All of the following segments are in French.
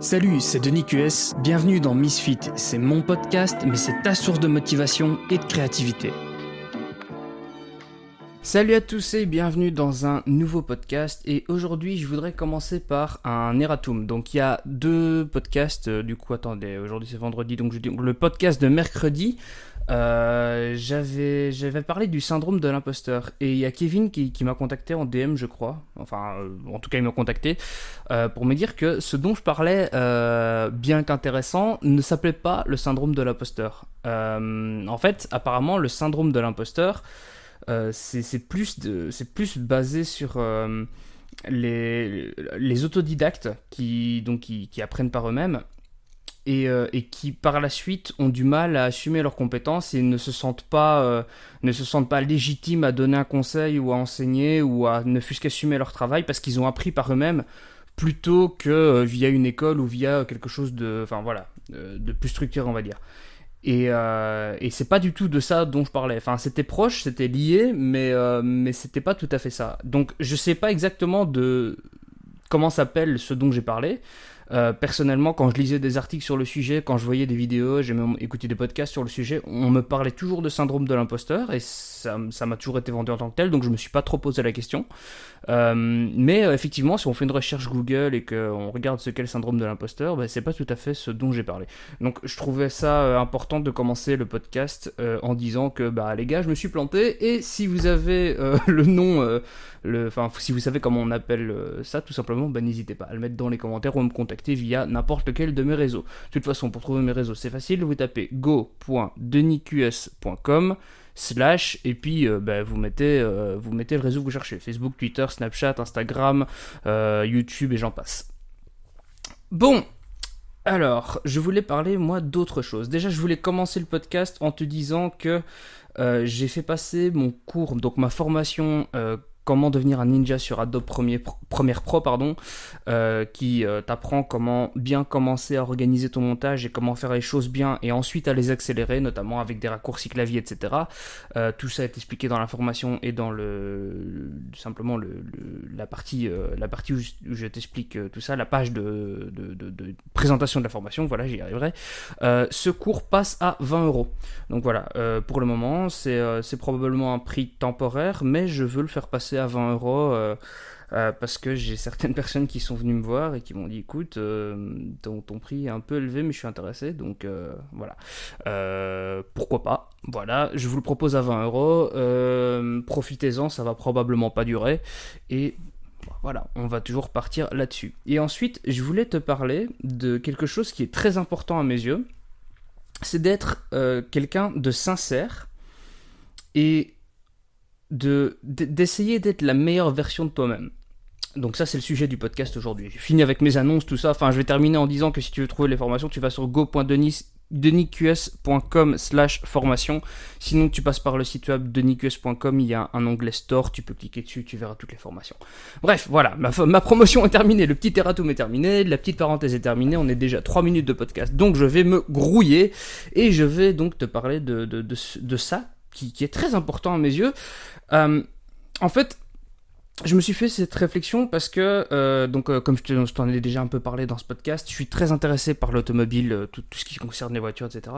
Salut, c'est Denis QS, bienvenue dans Misfit. C'est mon podcast, mais c'est ta source de motivation et de créativité. Salut à tous et bienvenue dans un nouveau podcast. Et aujourd'hui, je voudrais commencer par un erratum. Donc, il y a deux podcasts. Euh, du coup, attendez, aujourd'hui c'est vendredi, donc je dis le podcast de mercredi euh, j'avais j'avais parlé du syndrome de l'imposteur. Et il y a Kevin qui, qui m'a contacté en DM je crois. Enfin euh, en tout cas il m'a contacté euh, pour me dire que ce dont je parlais bien qu'intéressant ne s'appelait pas le syndrome de l'imposteur. En fait apparemment le syndrome de l'imposteur c'est plus de c'est plus basé sur les, les autodidactes qui donc qui, qui apprennent par eux-mêmes euh, et, qui par la suite ont du mal à assumer leurs compétences et ne se sentent pas euh, ne se sentent pas légitimes à donner un conseil ou à enseigner ou à ne fût-ce qu'assumer leur travail parce qu'ils ont appris par eux-mêmes plutôt que euh, via une école ou via quelque chose de enfin voilà de plus structuré on va dire et, et c'est pas du tout de ça dont je parlais. Enfin, c'était proche, c'était lié, mais, mais c'était pas tout à fait ça. Donc, je sais pas exactement de comment s'appelle ce dont j'ai parlé. Euh, personnellement, quand je lisais des articles sur le sujet, quand je voyais des vidéos, j'ai même écouté des podcasts sur le sujet, on me parlait toujours de syndrome de l'imposteur et ça m'a toujours été vendu en tant que tel, donc je me suis pas trop posé la question. Euh, mais euh, effectivement, si on fait une recherche Google et qu'on regarde ce qu'est le syndrome de l'imposteur, bah, c'est pas tout à fait ce dont j'ai parlé. Donc je trouvais ça important de commencer le podcast en disant que bah les gars, je me suis planté et si vous avez le nom enfin, si vous savez comment on appelle ça, tout simplement, ben, n'hésitez pas à le mettre dans les commentaires ou à me contacter via n'importe lequel de mes réseaux. De toute façon, pour trouver mes réseaux, c'est facile, vous tapez go.denisqs.com slash et puis euh, vous mettez euh, vous mettez le réseau que vous cherchez. Facebook Twitter Snapchat Instagram YouTube et j'en passe. Bon alors je voulais parler moi d'autre chose. Déjà je voulais commencer le podcast en te disant que j'ai fait passer mon cours donc ma formation comment devenir un ninja sur Adobe Premiere Pro, pardon, euh, qui euh, t'apprend comment bien commencer à organiser ton montage et comment faire les choses bien et ensuite à les accélérer, notamment avec des raccourcis clavier, etc. Euh, tout ça est expliqué dans la formation et dans le, simplement le, la partie, la partie où je, t'explique tout ça, la page de, de, présentation de la formation. Voilà, j'y arriverai. ce cours passe à 20 euros. Donc voilà, pour le moment, c'est probablement un prix temporaire, mais je veux le faire passer à 20 euros. Euh, euh, parce que j'ai certaines personnes qui sont venues me voir et qui m'ont dit écoute euh, ton, prix est un peu élevé mais je suis intéressé donc voilà pourquoi pas? Voilà je vous le propose à 20 euros profitez-en ça va probablement pas durer et voilà, on va toujours partir là-dessus. Et ensuite, je voulais te parler de quelque chose qui est très important à mes yeux, c'est d'être quelqu'un de sincère et de d'essayer d'être la meilleure version de toi-même. Donc ça c'est le sujet du podcast aujourd'hui. J'ai fini avec mes annonces, tout ça. Enfin, je vais terminer en disant que si tu veux trouver les formations, tu vas sur go.denisqs.com slash formation. Sinon, tu passes par le site web denisqs.com, il y a un onglet store, tu peux cliquer dessus, tu verras toutes les formations. Bref, voilà, ma, ma promotion est terminée, le petit erratum est terminé, la petite parenthèse est terminée, on est déjà 3 minutes de podcast, donc je vais me grouiller et je vais donc te parler de, de, de, de ça qui, est très important à mes yeux. Euh, en fait, je me suis fait cette réflexion parce que, euh, donc, euh, comme je t'en ai déjà un peu parlé dans ce podcast, je suis très intéressé par l'automobile, tout, ce qui concerne les voitures, etc.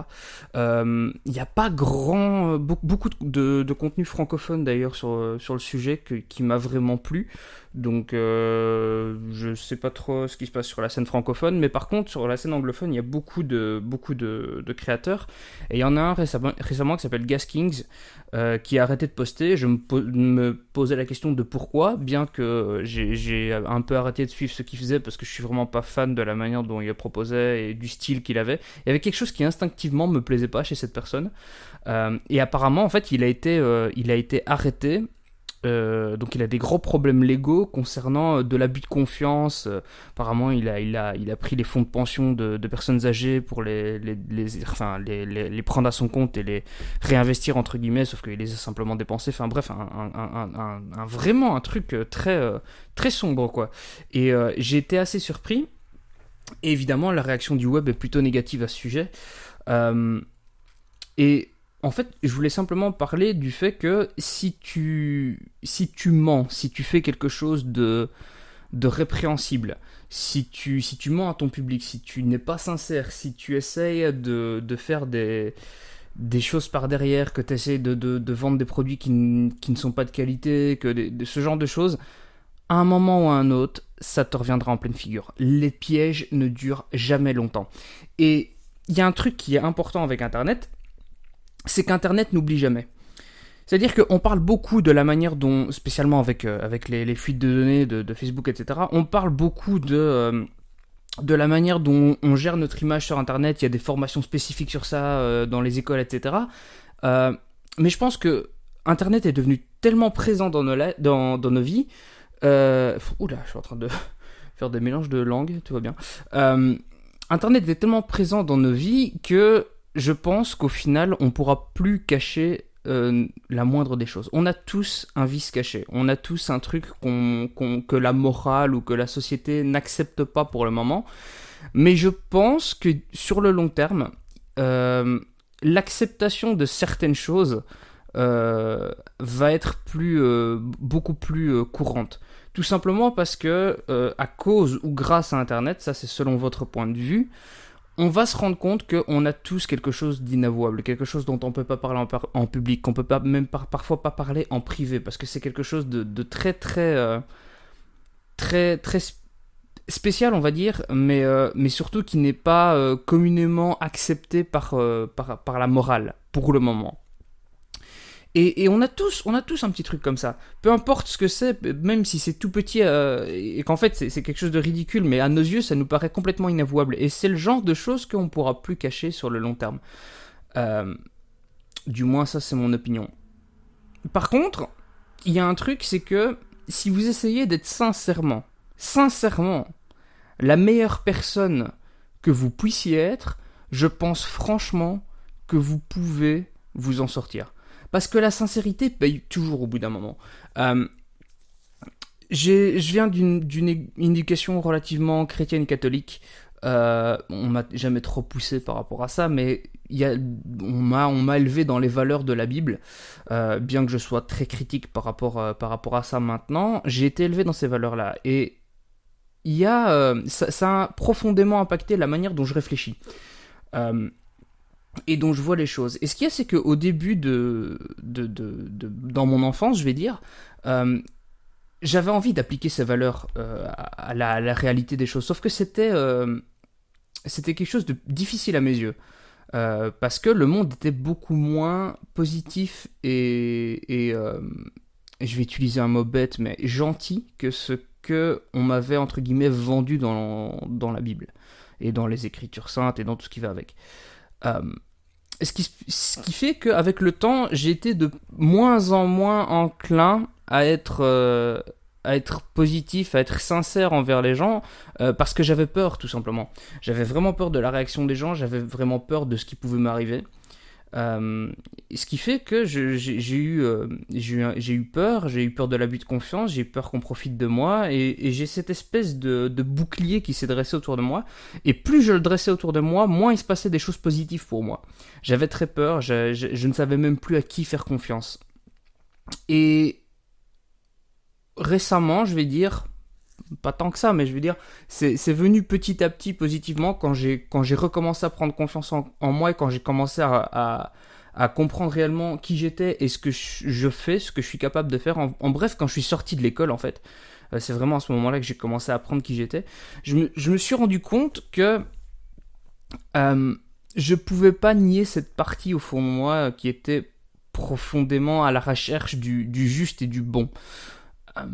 Il n'y a pas grand, beaucoup, de, de, contenu francophone d'ailleurs sur, sur le sujet qui m'a vraiment plu. Donc, euh, je sais pas trop ce qui se passe sur la scène francophone, mais par contre, sur la scène anglophone, il y a beaucoup de, beaucoup de, créateurs. Et il y en a un récemment, récemment qui s'appelle Gas Kings, euh, qui a arrêté de poster. Je me, posais la question de pourquoi, bien que j'ai un peu arrêté de suivre ce qu'il faisait parce que je suis vraiment pas fan de la manière dont il proposait et du style qu'il avait. Il y avait quelque chose qui instinctivement me plaisait pas chez cette personne. Euh, et apparemment, en fait, il a été, euh, il a été arrêté euh, donc il a des gros problèmes légaux concernant euh, de l'abus de confiance. Euh, apparemment, il a, il, a, il a pris les fonds de pension de, personnes âgées pour les, les, enfin, les, les, prendre à son compte et les réinvestir entre guillemets, sauf qu'il les a simplement dépensés. Enfin bref, un, un, vraiment un truc très, très sombre quoi. Et j'ai été assez surpris. Et évidemment, la réaction du web est plutôt négative à ce sujet. et en fait, je voulais simplement parler du fait que si tu, si tu mens, si tu fais quelque chose de, de répréhensible, si tu, si tu mens à ton public, si tu n'es pas sincère, si tu essayes de, faire des, des choses par derrière, que tu essayes de, de, vendre des produits qui, qui, ne sont pas de qualité, que de, ce genre de choses, à un moment ou à un autre, ça te reviendra en pleine figure. Les pièges ne durent jamais longtemps. Et il y a un truc qui est important avec Internet, c'est qu'Internet n'oublie jamais. C'est-à-dire qu'on parle beaucoup de la manière dont, spécialement avec, euh, avec les, fuites de données de, Facebook, etc., on parle beaucoup de, euh, de la manière dont on gère notre image sur Internet. Il y a des formations spécifiques sur ça euh, dans les écoles, etc. mais je pense que Internet est devenu tellement présent dans nos, dans, dans nos vies. oula, je suis en train de faire des mélanges de langues, tout va bien. Internet est tellement présent dans nos vies que je pense qu'au final, on pourra plus cacher euh, la moindre des choses. On a tous un vice caché. On a tous un truc que la morale ou que la société n'accepte pas pour le moment. Mais je pense que sur le long terme, euh, l'acceptation de certaines choses euh, va être plus, beaucoup plus courante. Tout simplement parce que, à cause ou grâce à Internet, ça c'est selon votre point de vue, on va se rendre compte qu'on a tous quelque chose d'inavouable, quelque chose dont on ne peut pas parler en, public, qu'on peut pas même parfois pas parler en privé, parce que c'est quelque chose de, très très euh, très très spécial, on va dire, mais euh, surtout qui n'est pas euh, communément accepté par, par la morale pour le moment. Et, on a tous, on a tous un petit truc comme ça. Peu importe ce que c'est, même si c'est tout petit euh, et qu'en fait c'est quelque chose de ridicule, mais à nos yeux ça nous paraît complètement inavouable. Et c'est le genre de choses qu'on pourra plus cacher sur le long terme. Euh, du moins ça c'est mon opinion. Par contre, il y a un truc, c'est que si vous essayez d'être sincèrement, sincèrement, la meilleure personne que vous puissiez être, je pense franchement que vous pouvez vous en sortir. Parce que la sincérité paye toujours au bout d'un moment. Euh, je viens d'une éducation relativement chrétienne catholique. Euh, on m'a jamais trop poussé par rapport à ça, mais on m'a élevé dans les valeurs de la Bible. Euh, bien que je sois très critique par rapport, euh, par rapport à ça maintenant, j'ai été élevé dans ces valeurs-là. Et y a, ça, a profondément impacté la manière dont je réfléchis et dont je vois les choses. Et ce qu'il y a, c'est qu'au début de, de, de, dans mon enfance, je vais dire, euh, j'avais envie d'appliquer ces valeurs euh, à, la, réalité des choses. Sauf que c'était euh, c'était quelque chose de difficile à mes yeux. parce que le monde était beaucoup moins positif et, et je vais utiliser un mot bête, mais gentil que ce que on m'avait entre guillemets vendu dans, dans la Bible et dans les Écritures saintes et dans tout ce qui va avec. Euh, ce, qui, ce qui fait qu'avec le temps, j'ai de moins en moins enclin à être, euh, à être positif, à être sincère envers les gens, euh, parce que j'avais peur, tout simplement. J'avais vraiment peur de la réaction des gens, j'avais vraiment peur de ce qui pouvait m'arriver. Euh, ce qui fait que j'ai eu, euh, j'ai eu peur, j'ai eu peur de l'abus de confiance, j'ai eu peur qu'on profite de moi, et, j'ai cette espèce de, bouclier qui s'est dressé autour de moi. Et plus je le dressais autour de moi, moins il se passait des choses positives pour moi. J'avais très peur, je ne savais même plus à qui faire confiance. Et récemment, je vais dire, pas tant que ça, mais je veux dire, c'est venu petit à petit positivement quand j'ai recommencé à prendre confiance en, moi et quand j'ai commencé à, à, comprendre réellement qui j'étais et ce que je, fais, ce que je suis capable de faire. En, bref, quand je suis sorti de l'école, en fait, euh, c'est vraiment à ce moment-là que j'ai commencé à apprendre qui j'étais. Je me, je me, suis rendu compte que euh, je pouvais pas nier cette partie au fond de moi qui était profondément à la recherche du, du juste et du bon. Euh,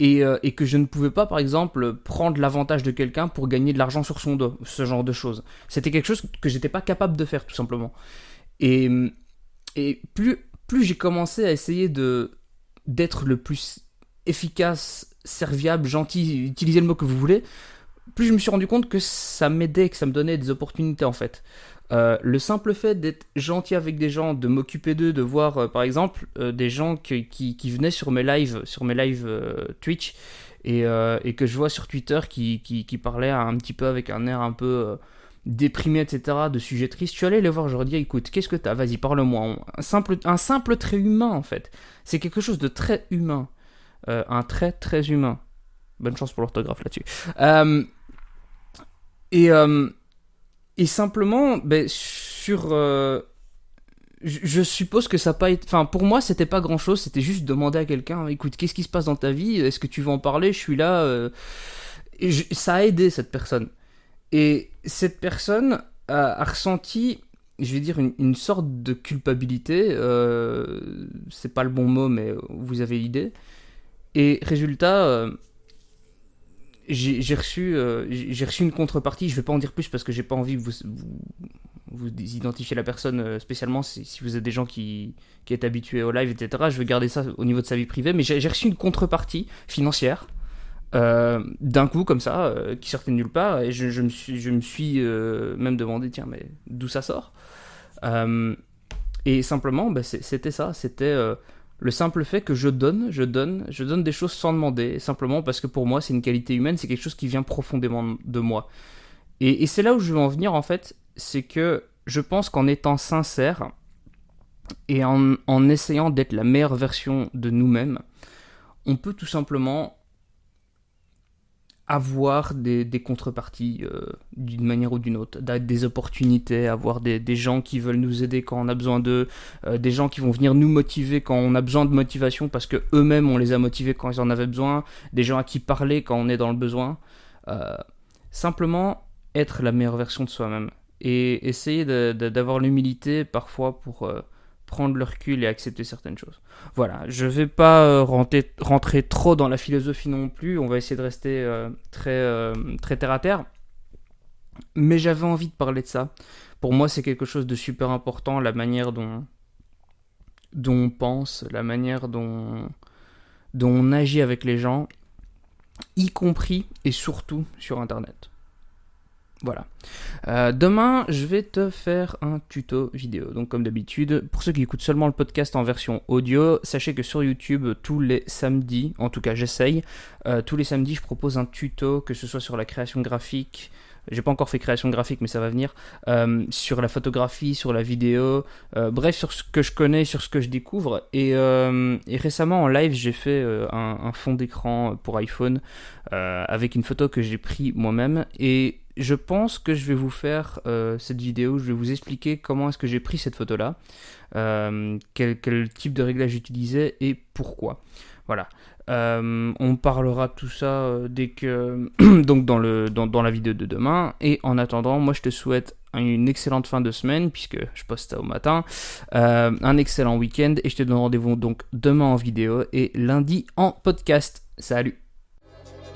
euh, et, que je ne pouvais pas, par exemple, prendre l'avantage de quelqu'un pour gagner de l'argent sur son dos, ce genre de choses. C'était quelque chose que j'étais pas capable de faire, tout simplement. Et, et plus, plus j'ai commencé à essayer de d'être le plus efficace, serviable, gentil, utilisez le mot que vous voulez, plus je me suis rendu compte que ça m'aidait, que ça me donnait des opportunités en fait. Euh, le simple fait d'être gentil avec des gens, de m'occuper d'eux, de voir euh, par exemple euh, des gens qui, qui, venaient sur mes lives, sur mes lives Twitch et, et, que je vois sur Twitter qui, qui, parlaient un petit peu avec un air un peu déprimé, etc., de sujets tristes, je suis allé les voir, je leur ai dit écoute, qu'est-ce que t'as? Vas-y, parle-moi. Un simple, un simple trait humain en fait. C'est quelque chose de très humain. un trait très humain. Bonne chance pour l'orthographe là-dessus. Et, euh, et simplement, ben, sur. euh, je suppose que ça n'a pas été. Enfin, pour moi, c'était pas grand chose. C'était juste demander à quelqu'un écoute, qu'est-ce qui se passe dans ta vie? Est-ce que tu veux en parler? Je suis là. euh, ça a aidé cette personne. Et cette personne a, a ressenti, je vais dire, une, une sorte de culpabilité. c'est pas le bon mot, mais vous avez l'idée. Et résultat, j'ai reçu, euh, reçu une contrepartie. Je vais pas en dire plus parce que j'ai pas envie que vous, vous, vous identifiez la personne euh, spécialement si, si vous êtes des gens qui, qui êtes habitués au live, etc. Je vais garder ça au niveau de sa vie privée. Mais j'ai reçu une contrepartie financière euh, d'un coup comme ça, qui sortait de nulle part, et je, me suis, je me suis même demandé, tiens, mais d'où ça sort? Et simplement, bah, c'était ça, c'était le simple fait que je donne, je donne, je donne des choses sans demander, simplement parce que pour moi, c'est une qualité humaine, c'est quelque chose qui vient profondément de moi. Et, c'est là où je veux en venir, en fait, c'est que je pense qu'en étant sincère, et en essayant d'être la meilleure version de nous-mêmes, on peut tout simplement avoir des, contreparties euh, d'une manière ou d'une autre, des opportunités, avoir des, gens qui veulent nous aider quand on a besoin d'eux, euh, des gens qui vont venir nous motiver quand on a besoin de motivation parce que eux-mêmes on les a motivés quand ils en avaient besoin, des gens à qui parler quand on est dans le besoin. Euh, simplement être la meilleure version de soi-même et essayer d'avoir l'humilité parfois pour prendre le recul et accepter certaines choses. Voilà, je vais pas euh, rentrer, rentrer trop dans la philosophie non plus, on va essayer de rester euh, très, euh, très terre à terre. Mais j'avais envie de parler de ça. Pour moi, c'est quelque chose de super important, la manière dont, on pense, la manière dont on agit avec les gens, y compris et surtout sur Internet. Voilà. Euh, demain, je vais te faire un tuto vidéo. Donc, comme d'habitude, pour ceux qui écoutent seulement le podcast en version audio, sachez que sur YouTube, tous les samedis, en tout cas, j'essaye, euh, tous les samedis, je propose un tuto, que ce soit sur la création graphique. J'ai pas encore fait création graphique, mais ça va venir. euh, sur la photographie, sur la vidéo, bref, sur ce que je connais, sur ce que je découvre. Et, récemment, en live, j'ai fait un, un fond d'écran pour iPhone avec une photo que j'ai pris moi-même. Et je pense que je vais vous faire euh, cette vidéo, je vais vous expliquer comment est-ce que j'ai pris cette photo-là, euh, quel, type de réglage j'utilisais et pourquoi. Voilà. Euh, on parlera de tout ça dès que donc dans le dans, dans la vidéo de demain. Et en attendant, moi je te souhaite une excellente fin de semaine puisque je poste ça au matin, un excellent week-end et je te donne rendez-vous donc demain en vidéo et lundi en podcast. Salut.